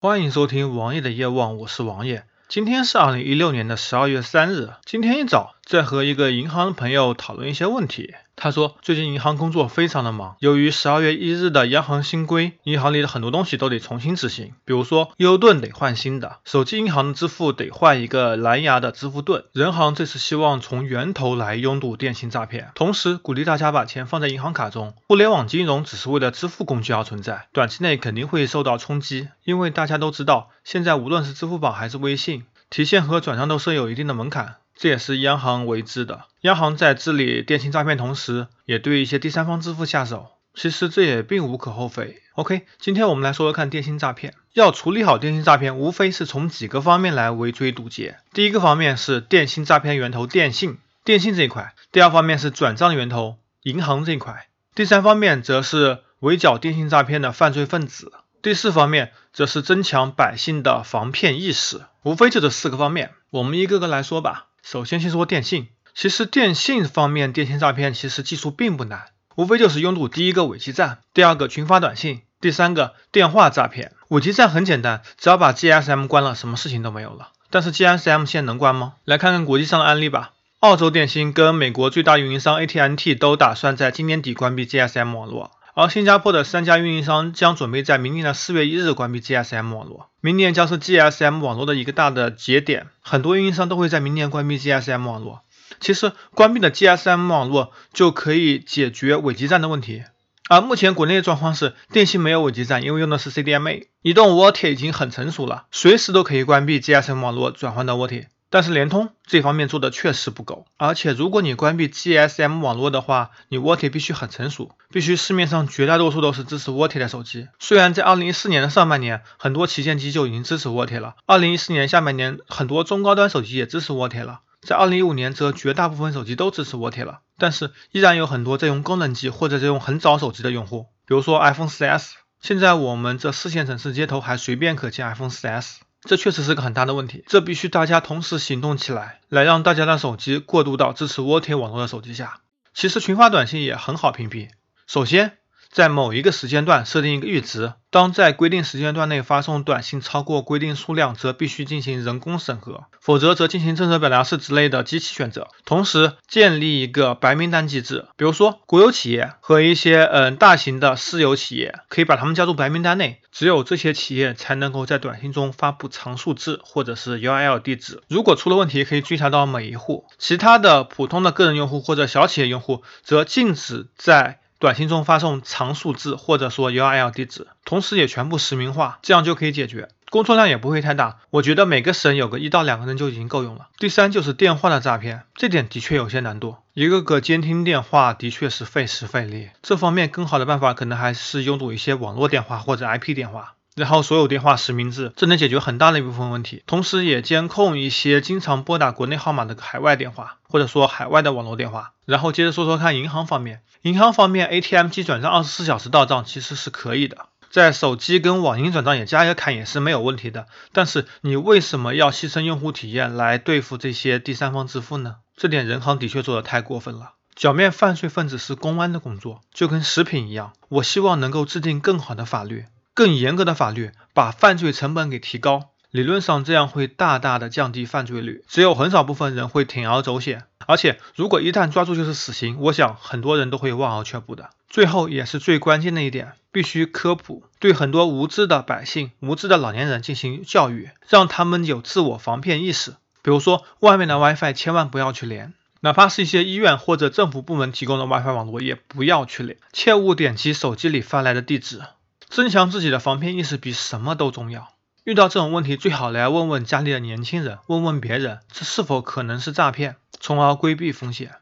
欢迎收听王爷的夜望，我是王爷。今天是二零一六年的十二月三日。今天一早在和一个银行的朋友讨论一些问题。他说，最近银行工作非常的忙，由于十二月一日的央行新规，银行里的很多东西都得重新执行，比如说优盾得换新的，手机银行的支付得换一个蓝牙的支付盾。人行这次希望从源头来拥堵电信诈骗，同时鼓励大家把钱放在银行卡中。互联网金融只是为了支付工具而存在，短期内肯定会受到冲击，因为大家都知道，现在无论是支付宝还是微信，提现和转账都设有一定的门槛。这也是央行为之的。央行在治理电信诈骗同时，也对一些第三方支付下手。其实这也并无可厚非。OK，今天我们来说说看电信诈骗。要处理好电信诈骗，无非是从几个方面来围追堵截。第一个方面是电信诈骗源头电信，电信这一块；第二方面是转账源头银行这一块；第三方面则是围剿电信诈骗的犯罪分子；第四方面则是增强百姓的防骗意识。无非就这四个方面，我们一个个来说吧。首先，先说电信。其实电信方面，电信诈骗其实技术并不难，无非就是拥堵第一个伪基站，第二个群发短信，第三个电话诈骗。伪基站很简单，只要把 GSM 关了，什么事情都没有了。但是 GSM 现在能关吗？来看看国际上的案例吧。澳洲电信跟美国最大运营商 AT&T 都打算在今年底关闭 GSM 网络。而新加坡的三家运营商将准备在明年的四月一日关闭 GSM 网络，明年将是 GSM 网络的一个大的节点，很多运营商都会在明年关闭 GSM 网络。其实关闭的 GSM 网络就可以解决伪基站的问题。而目前国内的状况是，电信没有伪基站，因为用的是 CDMA，移动沃铁已经很成熟了，随时都可以关闭 GSM 网络，转换到沃铁。但是联通这方面做的确实不够，而且如果你关闭 GSM 网络的话，你 VoLTE 必须很成熟，必须市面上绝大多数都是支持 VoLTE 的手机。虽然在2014年的上半年，很多旗舰机就已经支持 VoLTE 了，2014年下半年很多中高端手机也支持 VoLTE 了，在2015年则绝大部分手机都支持 VoLTE 了，但是依然有很多在用功能机或者在用很早手机的用户，比如说 iPhone 4S，现在我们这四线城市街头还随便可见 iPhone 4S。这确实是个很大的问题，这必须大家同时行动起来，来让大家的手机过渡到支持沃天网络的手机下。其实群发短信也很好屏蔽，首先。在某一个时间段设定一个阈值，当在规定时间段内发送短信超过规定数量，则必须进行人工审核，否则则进行正则表达式之类的机器选择。同时建立一个白名单机制，比如说国有企业和一些嗯大型的私有企业，可以把他们加入白名单内，只有这些企业才能够在短信中发布长数字或者是 URL 地址。如果出了问题，可以追查到每一户。其他的普通的个人用户或者小企业用户，则禁止在短信中发送长数字或者说 URL 地址，同时也全部实名化，这样就可以解决，工作量也不会太大。我觉得每个省有个一到两个人就已经够用了。第三就是电话的诈骗，这点的确有些难度，一个个监听电话的确是费时费力。这方面更好的办法可能还是拥堵一些网络电话或者 IP 电话。然后所有电话实名制，这能解决很大的一部分问题，同时也监控一些经常拨打国内号码的海外电话，或者说海外的网络电话。然后接着说说看银行方面，银行方面 ATM 机转账二十四小时到账其实是可以的，在手机跟网银转账也加一个坎也是没有问题的。但是你为什么要牺牲用户体验来对付这些第三方支付呢？这点人行的确做的太过分了。剿灭犯罪分子是公安的工作，就跟食品一样，我希望能够制定更好的法律。更严格的法律把犯罪成本给提高，理论上这样会大大的降低犯罪率，只有很少部分人会铤而走险，而且如果一旦抓住就是死刑，我想很多人都会望而却步的。最后也是最关键的一点，必须科普，对很多无知的百姓、无知的老年人进行教育，让他们有自我防骗意识。比如说，外面的 WiFi 千万不要去连，哪怕是一些医院或者政府部门提供的 WiFi 网络也不要去连，切勿点击手机里发来的地址。增强自己的防骗意识比什么都重要。遇到这种问题，最好来问问家里的年轻人，问问别人，这是否可能是诈骗，从而规避风险。